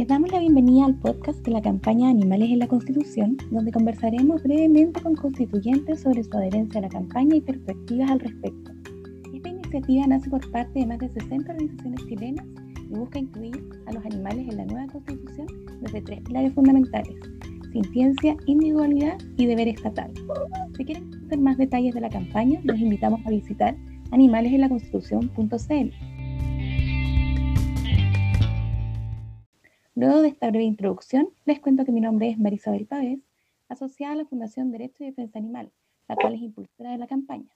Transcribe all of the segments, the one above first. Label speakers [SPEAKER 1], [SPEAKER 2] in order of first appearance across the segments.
[SPEAKER 1] Les damos la bienvenida al podcast de la campaña Animales en la Constitución, donde conversaremos brevemente con constituyentes sobre su adherencia a la campaña y perspectivas al respecto. Esta iniciativa nace por parte de más de 60 organizaciones chilenas y busca incluir a los animales en la nueva Constitución desde tres pilares fundamentales, ciencia, individualidad y deber estatal. Si quieren conocer más detalles de la campaña, los invitamos a visitar animalesenlaconstitución.cl. Luego de esta breve introducción, les cuento que mi nombre es Marisabel Pávez, asociada a la Fundación Derecho y Defensa Animal, la cual es impulsora de la campaña.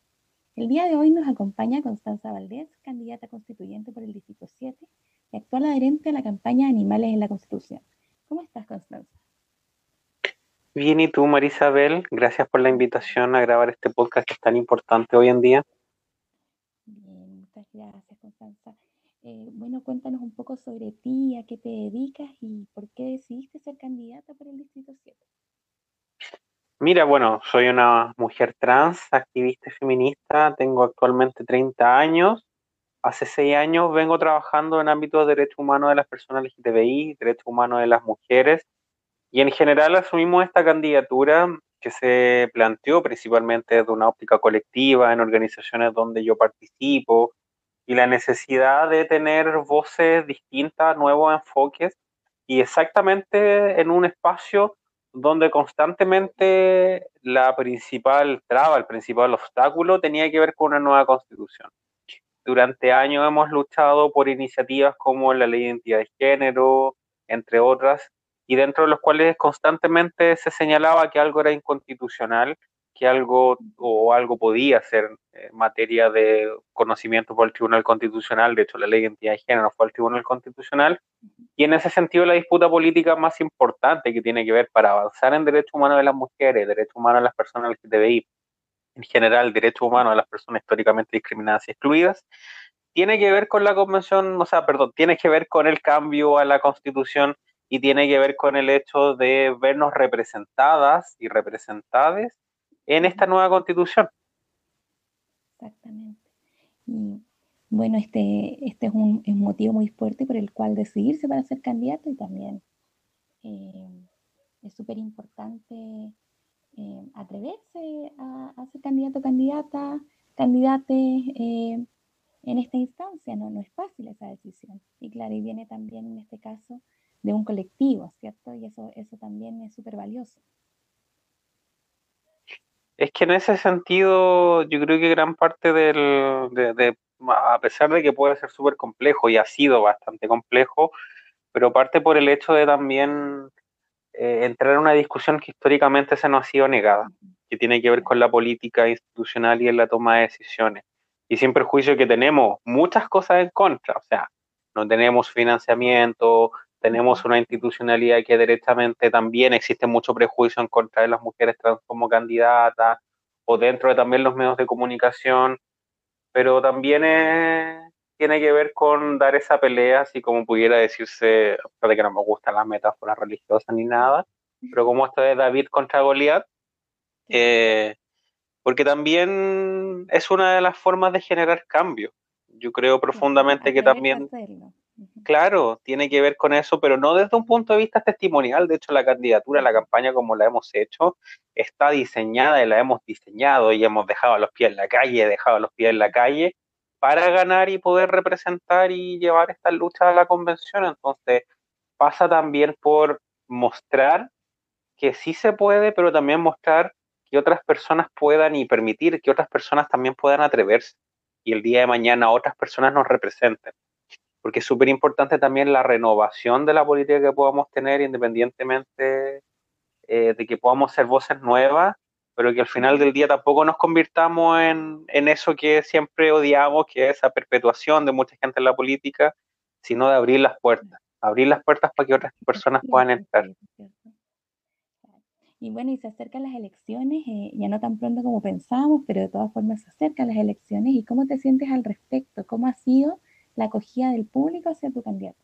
[SPEAKER 1] El día de hoy nos acompaña Constanza Valdés, candidata constituyente por el Distrito 7 y actual adherente a la campaña Animales en la Constitución. ¿Cómo estás, Constanza?
[SPEAKER 2] Bien, ¿y tú, Marisabel? Gracias por la invitación a grabar este podcast que es tan importante hoy en día.
[SPEAKER 1] Bien, muchas gracias, Constanza. Eh, bueno, cuéntanos un poco sobre ti, a qué te dedicas y por qué decidiste ser candidata por el Distrito 7.
[SPEAKER 2] Mira, bueno, soy una mujer trans, activista y feminista, tengo actualmente 30 años. Hace seis años vengo trabajando en ámbitos de derechos humanos de las personas LGTBI, derechos humanos de las mujeres y en general asumimos esta candidatura que se planteó principalmente desde una óptica colectiva en organizaciones donde yo participo y la necesidad de tener voces distintas, nuevos enfoques y exactamente en un espacio donde constantemente la principal traba, el principal obstáculo tenía que ver con una nueva constitución. Durante años hemos luchado por iniciativas como la ley de identidad de género, entre otras, y dentro de los cuales constantemente se señalaba que algo era inconstitucional, que algo o algo podía ser eh, materia de conocimiento por el Tribunal Constitucional, de hecho la ley de identidad de género fue al Tribunal Constitucional, y en ese sentido la disputa política más importante que tiene que ver para avanzar en derechos humanos de las mujeres, derechos humanos de las personas LGTBI, en general derechos humanos de las personas históricamente discriminadas y excluidas, tiene que ver con la convención, o sea, perdón, tiene que ver con el cambio a la constitución y tiene que ver con el hecho de vernos representadas y representadas en esta nueva constitución.
[SPEAKER 1] Exactamente. Y bueno, este, este es, un, motivo muy fuerte por el cual decidirse para ser candidato y también eh, es súper importante eh, atreverse a, ser candidato candidata, candidate eh, en esta instancia, ¿no? no es fácil esa decisión. Y claro, y viene también en este caso de un colectivo, ¿cierto? Y eso, eso también es súper valioso.
[SPEAKER 2] Es que en ese sentido, yo creo que gran parte del, de, a pesar de que puede ser súper complejo y ha sido bastante complejo, pero parte por el hecho de también eh, entrar en una discusión que históricamente se nos ha sido negada, que tiene que ver con la política institucional y en la toma de decisiones. Y sin perjuicio que tenemos muchas cosas en contra, o sea, no tenemos financiamiento, tenemos una institucionalidad que directamente también existe mucho prejuicio en contra de las mujeres trans como candidatas o dentro de también los medios de comunicación, pero también tiene que ver con dar esa pelea, así como pudiera decirse, de que no me gustan las metáforas religiosas ni nada, pero como esto de David contra Goliat, eh, porque también es una de las formas de generar cambio. Yo creo profundamente que también... Claro, tiene que ver con eso, pero no desde un punto de vista testimonial. De hecho, la candidatura, la campaña como la hemos hecho, está diseñada y la hemos diseñado y hemos dejado a los pies en la calle, dejado a los pies en la calle para ganar y poder representar y llevar esta lucha a la convención. Entonces, pasa también por mostrar que sí se puede, pero también mostrar que otras personas puedan y permitir que otras personas también puedan atreverse y el día de mañana otras personas nos representen porque es súper importante también la renovación de la política que podamos tener, independientemente eh, de que podamos ser voces nuevas, pero que al final del día tampoco nos convirtamos en, en, eso que siempre odiamos, que es esa perpetuación de mucha gente en la política, sino de abrir las puertas, abrir las puertas para que otras personas puedan entrar.
[SPEAKER 1] Y bueno, y se acercan las elecciones, eh, ya no tan pronto como pensamos, pero de todas formas se acercan las elecciones. ¿Y cómo te sientes al respecto? ¿Cómo ha sido la acogida del público hacia tu candidato?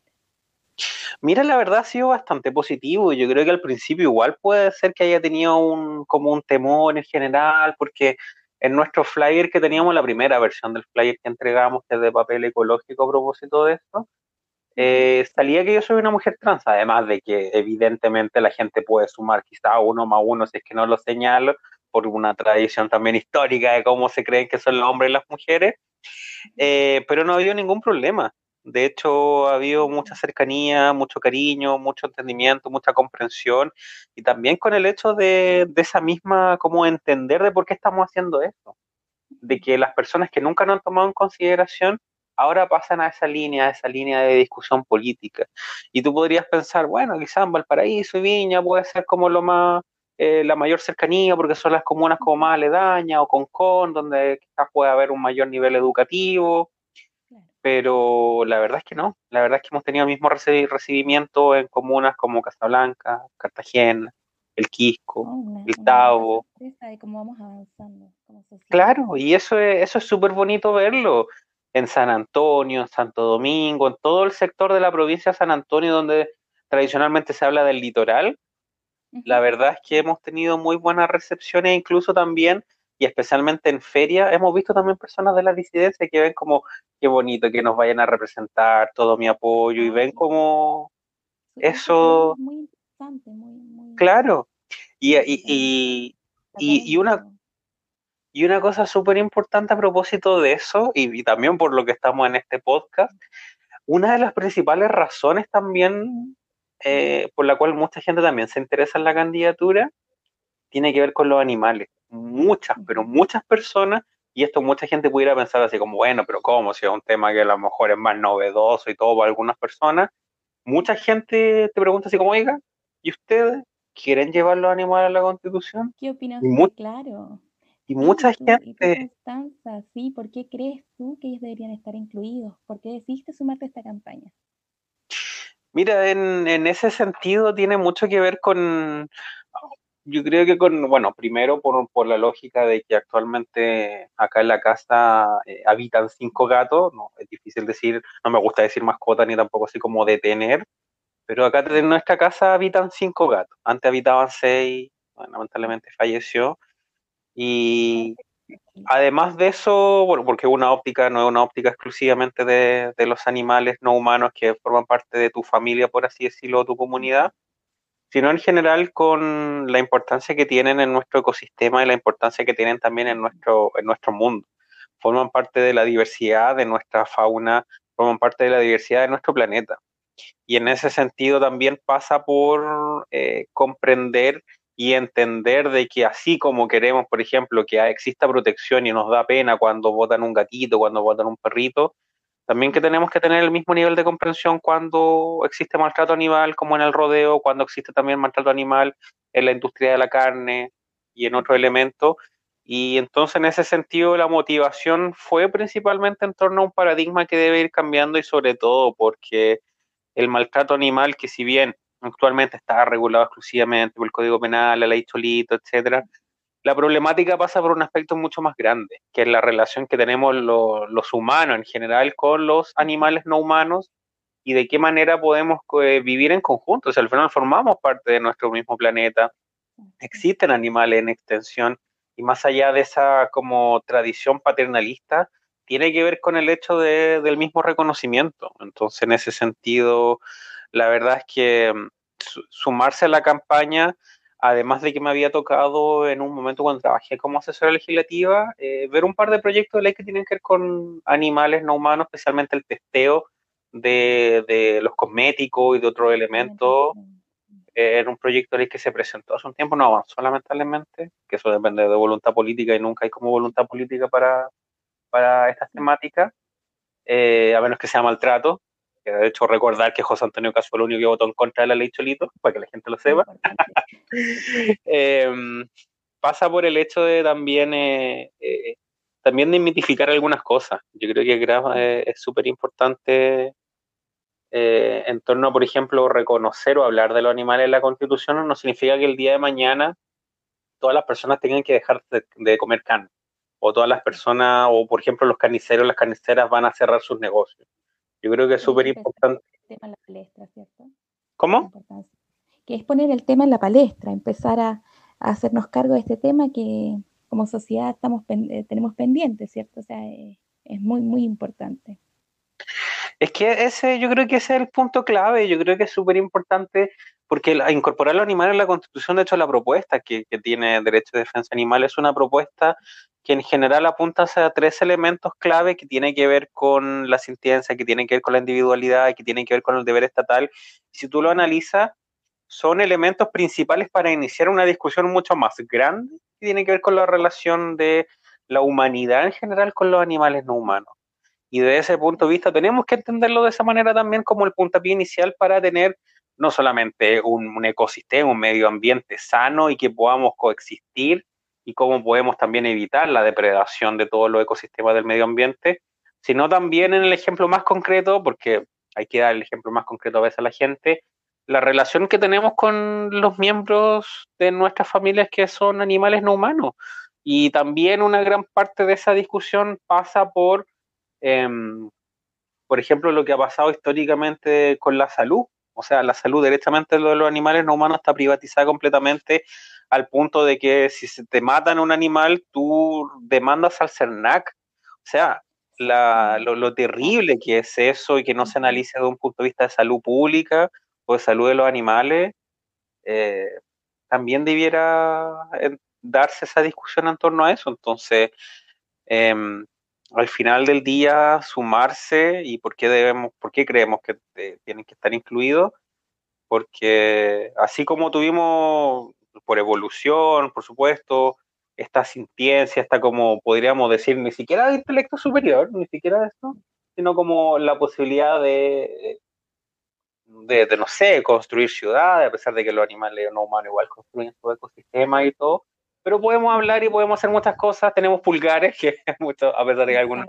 [SPEAKER 2] Mira, la verdad ha sido bastante positivo. Yo creo que al principio igual puede ser que haya tenido un como un temor en general, porque en nuestro flyer que teníamos, la primera versión del flyer que entregamos, que es de papel ecológico a propósito de esto, eh, salía que yo soy una mujer trans, además de que evidentemente la gente puede sumar quizá uno más uno si es que no lo señalo, por una tradición también histórica de cómo se creen que son los hombres y las mujeres, eh, pero no ha habido ningún problema. De hecho, ha habido mucha cercanía, mucho cariño, mucho entendimiento, mucha comprensión y también con el hecho de, de esa misma, como entender de por qué estamos haciendo esto. De que las personas que nunca nos han tomado en consideración ahora pasan a esa línea, a esa línea de discusión política. Y tú podrías pensar, bueno, quizás en Valparaíso y Viña puede ser como lo más, eh, la mayor cercanía, porque son las comunas como más aledañas, o Concón, donde quizás puede haber un mayor nivel educativo, pero la verdad es que no, la verdad es que hemos tenido el mismo recibimiento en comunas como Casablanca, Cartagena, el Quisco, oh, el Tavo. claro, y eso es eso es súper bonito verlo en San Antonio, en Santo Domingo, en todo el sector de la provincia de San Antonio, donde tradicionalmente se habla del litoral. La verdad es que hemos tenido muy buenas recepciones, incluso también, y especialmente en feria, hemos visto también personas de la disidencia que ven como qué bonito que nos vayan a representar, todo mi apoyo, y ah, ven como eso... Muy interesante, muy... Claro. Y, y, y, y, una, y una cosa súper importante a propósito de eso, y, también por lo que estamos en este podcast, una de las principales razones también eh, por la cual mucha gente también se interesa en la candidatura, tiene que ver con los animales. Muchas, pero muchas personas, y esto mucha gente pudiera pensar así como, bueno, pero ¿cómo? Si es un tema que a lo mejor es más novedoso y todo para algunas personas, mucha gente te pregunta así como, oiga, ¿y ustedes quieren llevar los animales a la constitución?
[SPEAKER 1] ¿Qué opinas? claro.
[SPEAKER 2] Y mucha gente...
[SPEAKER 1] ¿sí? ¿Por qué crees tú que ellos deberían estar incluidos? ¿Por qué decidiste sumarte a esta campaña?
[SPEAKER 2] Mira, en, en ese sentido tiene mucho que ver con, yo creo que con, bueno, primero por, por la lógica de que actualmente acá en la casa eh, habitan cinco gatos, no, es difícil decir, no me gusta decir mascota ni tampoco así como detener, pero acá en nuestra casa habitan cinco gatos, antes habitaban seis, lamentablemente falleció, y además de eso, bueno, porque una óptica no es una óptica exclusivamente de, los animales no humanos que forman parte de tu familia, por así decirlo, tu comunidad, sino en general con la importancia que tienen en nuestro ecosistema y la importancia que tienen también en nuestro, en nuestro mundo. Forman parte de la diversidad de nuestra fauna, forman parte de la diversidad de nuestro planeta. Y en ese sentido también pasa por eh, comprender y entender de que así como queremos, por ejemplo, que exista protección y nos da pena cuando votan un gatito, cuando votan un perrito, también que tenemos que tener el mismo nivel de comprensión cuando existe maltrato animal, como en el rodeo, cuando existe también maltrato animal en la industria de la carne y en otros elementos. Y entonces en ese sentido la motivación fue principalmente en torno a un paradigma que debe ir cambiando y sobre todo porque el maltrato animal, que si bien actualmente está regulado exclusivamente por el Código Penal, la ley Cholito, etcétera. La problemática pasa por un aspecto mucho más grande, que es la relación que tenemos los humanos en general con los animales no humanos y de qué manera podemos eh, vivir en conjunto. O sea, al final formamos parte de nuestro mismo planeta, existen animales en extensión y más allá de esa como tradición paternalista, tiene que ver con el hecho de, del mismo reconocimiento. Entonces, en ese sentido, la verdad es que mm, sumarse a la campaña, además de que me había tocado en un momento cuando trabajé como asesora legislativa, eh, ver un par de proyectos de ley que tienen que ver con animales no humanos, especialmente el testeo de, los cosméticos y de otros elementos. en un proyecto de ley que se presentó hace un tiempo, no avanzó lamentablemente, que eso depende de voluntad política y nunca hay como voluntad política para, para estas temáticas, eh, a menos que sea maltrato, de hecho recordar que José Antonio Caso fue el único que votó en contra de la ley Cholito, para que la gente lo sepa. Em, pasa por el hecho de también, eh, eh, también de mitificar algunas cosas. Yo creo que eh, es súper importante en torno a, por ejemplo, reconocer o hablar de los animales en la Constitución, no significa que el día de mañana todas las personas tengan que dejar de comer carne. O todas las personas, o por ejemplo los carniceros, las carniceras van a cerrar sus negocios yo creo que es súper importante. ¿Cómo?
[SPEAKER 1] Que es poner el tema en la palestra, empezar a, hacernos cargo de este tema que como sociedad estamos eh, tenemos pendientes, ¿cierto? O sea, eh, es muy, muy importante.
[SPEAKER 2] Es que ese, yo creo que ese es el punto clave, yo creo que es súper importante porque incorporar los animales en la Constitución, de hecho, la propuesta que, que, tiene Derecho de Defensa Animal es una propuesta que en general apunta a tres elementos clave que tienen que ver con la sentencia, que tienen que ver con la individualidad, que tienen que ver con el deber estatal. Si tú lo analizas, son elementos principales para iniciar una discusión mucho más grande que tiene que ver con la relación de la humanidad en general con los animales no humanos. Y desde ese punto de vista tenemos que entenderlo de esa manera también como el puntapié inicial para tener no solamente un, ecosistema, un medio ambiente sano y que podamos coexistir y cómo podemos también evitar la depredación de todos los ecosistemas del medio ambiente, sino también en el ejemplo más concreto, porque hay que dar el ejemplo más concreto a veces a la gente, la relación que tenemos con los miembros de nuestras familias que son animales no humanos. Y también una gran parte de esa discusión pasa por, em, por ejemplo, lo que ha pasado históricamente con la salud. O sea, la salud directamente de los animales no humanos está privatizada completamente al punto de que si se te matan un animal, tú demandas al CERNAC. O sea, lo, terrible que es eso y que no se analice desde un punto de vista de salud pública o de salud de los animales, eh, también debiera darse esa discusión en torno a eso. Entonces, em, al final del día, sumarse y por qué debemos, por qué creemos que eh, tienen que estar incluidos, porque así como tuvimos por evolución, por supuesto, esta sintiencia, esta como podríamos decir, ni siquiera de intelecto superior, ni siquiera de esto, sino como la posibilidad de, de, no sé, construir ciudades, a pesar de que los animales no humanos igual construyen su ecosistema y todo, pero podemos hablar y podemos hacer muchas cosas, tenemos pulgares, que mucho, a pesar de que algunos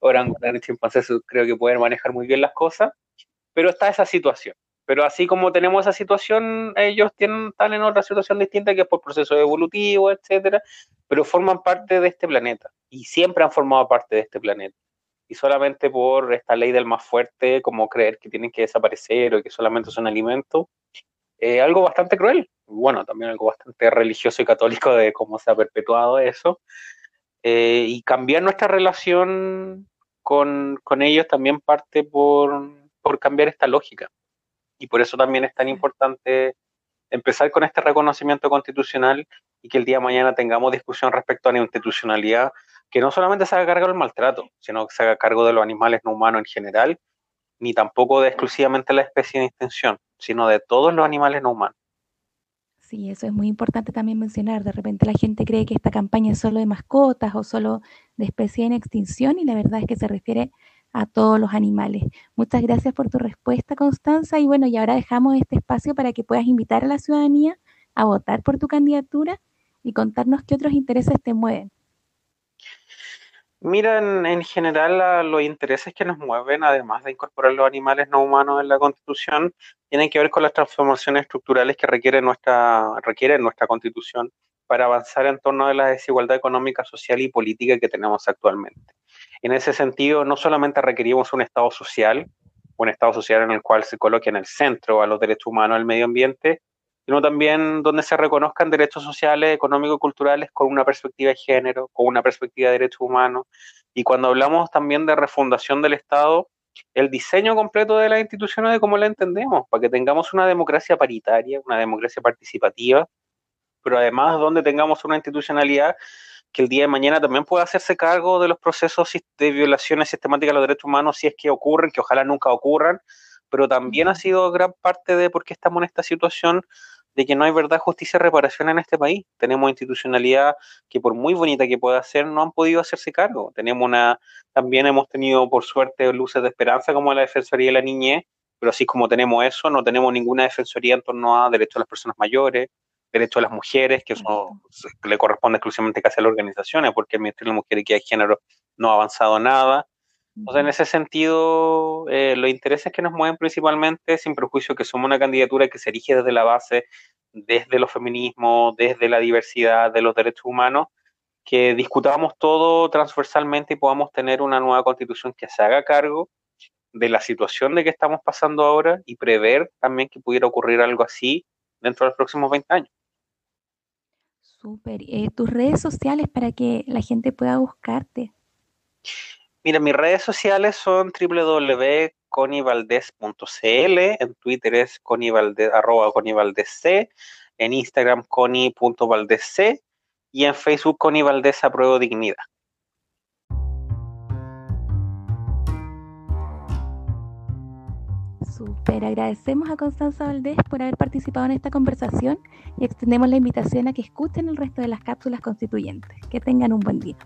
[SPEAKER 2] orangutanes y chimpancés creo que pueden manejar muy bien las cosas, pero está esa situación. Pero así como tenemos esa situación, ellos tienen, están en otra situación distinta que es por proceso evolutivo, etcétera, pero forman parte de este planeta y siempre han formado parte de este planeta. Y solamente por esta ley del más fuerte, como creer que tienen que desaparecer o que solamente son alimentos, eh, algo bastante cruel. Bueno, también algo bastante religioso y católico de cómo se ha perpetuado eso. Eh, y cambiar nuestra relación con, con ellos también parte por, por cambiar esta lógica y por eso también es tan importante empezar con este reconocimiento constitucional y que el día de mañana tengamos discusión respecto a la institucionalidad, que no solamente se haga cargo del maltrato, sino que se haga cargo de los animales no humanos en general, ni tampoco de exclusivamente la especie de extensión, sino de todos los animales no humanos.
[SPEAKER 1] Sí, eso es muy importante también mencionar. De repente la gente cree que esta campaña es solo de mascotas o solo de especies en extinción y la verdad es que se refiere a todos los animales. Muchas gracias por tu respuesta, Constanza. Y bueno, y ahora dejamos este espacio para que puedas invitar a la ciudadanía a votar por tu candidatura y contarnos qué otros intereses te mueven.
[SPEAKER 2] Mira, en, general los intereses que nos mueven, además de incorporar los animales no humanos en la Constitución, tienen que ver con las transformaciones estructurales que requiere nuestra, requiere nuestra Constitución para avanzar en torno a la desigualdad económica, social y política que tenemos actualmente. En ese sentido, no solamente requerimos un Estado social, un Estado social en el cual se coloque en el centro a los derechos humanos, al medio ambiente, sino también donde se reconozcan derechos sociales, económicos, culturales con una perspectiva de género, con una perspectiva de derechos humanos. Y cuando hablamos también de refundación del Estado, el diseño completo de las instituciones de cómo la entendemos, para que tengamos una democracia paritaria, una democracia participativa, pero además donde tengamos una institucionalidad que el día de mañana también pueda hacerse cargo de los procesos de violaciones sistemáticas de los derechos humanos si es que ocurren, que ojalá nunca ocurran, pero también ha sido gran parte de por qué estamos en esta situación de que no hay verdad, justicia y reparación en este país. Tenemos institucionalidad que por muy bonita que pueda ser, no han podido hacerse cargo. Tenemos una, también hemos tenido por suerte luces de esperanza como la Defensoría de la Niñez, pero así como tenemos eso, no tenemos ninguna defensoría en torno a derechos de las personas mayores, derechos de las mujeres, que eso le corresponde exclusivamente casi a las organizaciones, porque el Ministerio de la Mujer y de Género no ha avanzado nada. O sea, en ese sentido, eh, los intereses que nos mueven principalmente, sin prejuicio que somos una candidatura que se erige desde la base, desde los feminismos, desde la diversidad de los derechos humanos, que discutamos todo transversalmente y podamos tener una nueva constitución que se haga cargo de la situación de que estamos pasando ahora y prever también que pudiera ocurrir algo así dentro de los próximos 20 años.
[SPEAKER 1] Eh, tus redes sociales para que la gente pueda buscarte.
[SPEAKER 2] Mira, mis redes sociales son www.conivaldez.cl, en Twitter es conivaldez, arroba en Instagram coni.valdezc y en Facebook conivaldez apruebo dignidad.
[SPEAKER 1] Super, agradecemos a Constanza Valdés por haber participado en esta conversación y extendemos la invitación a que escuchen el resto de las cápsulas constituyentes. Que tengan un buen día.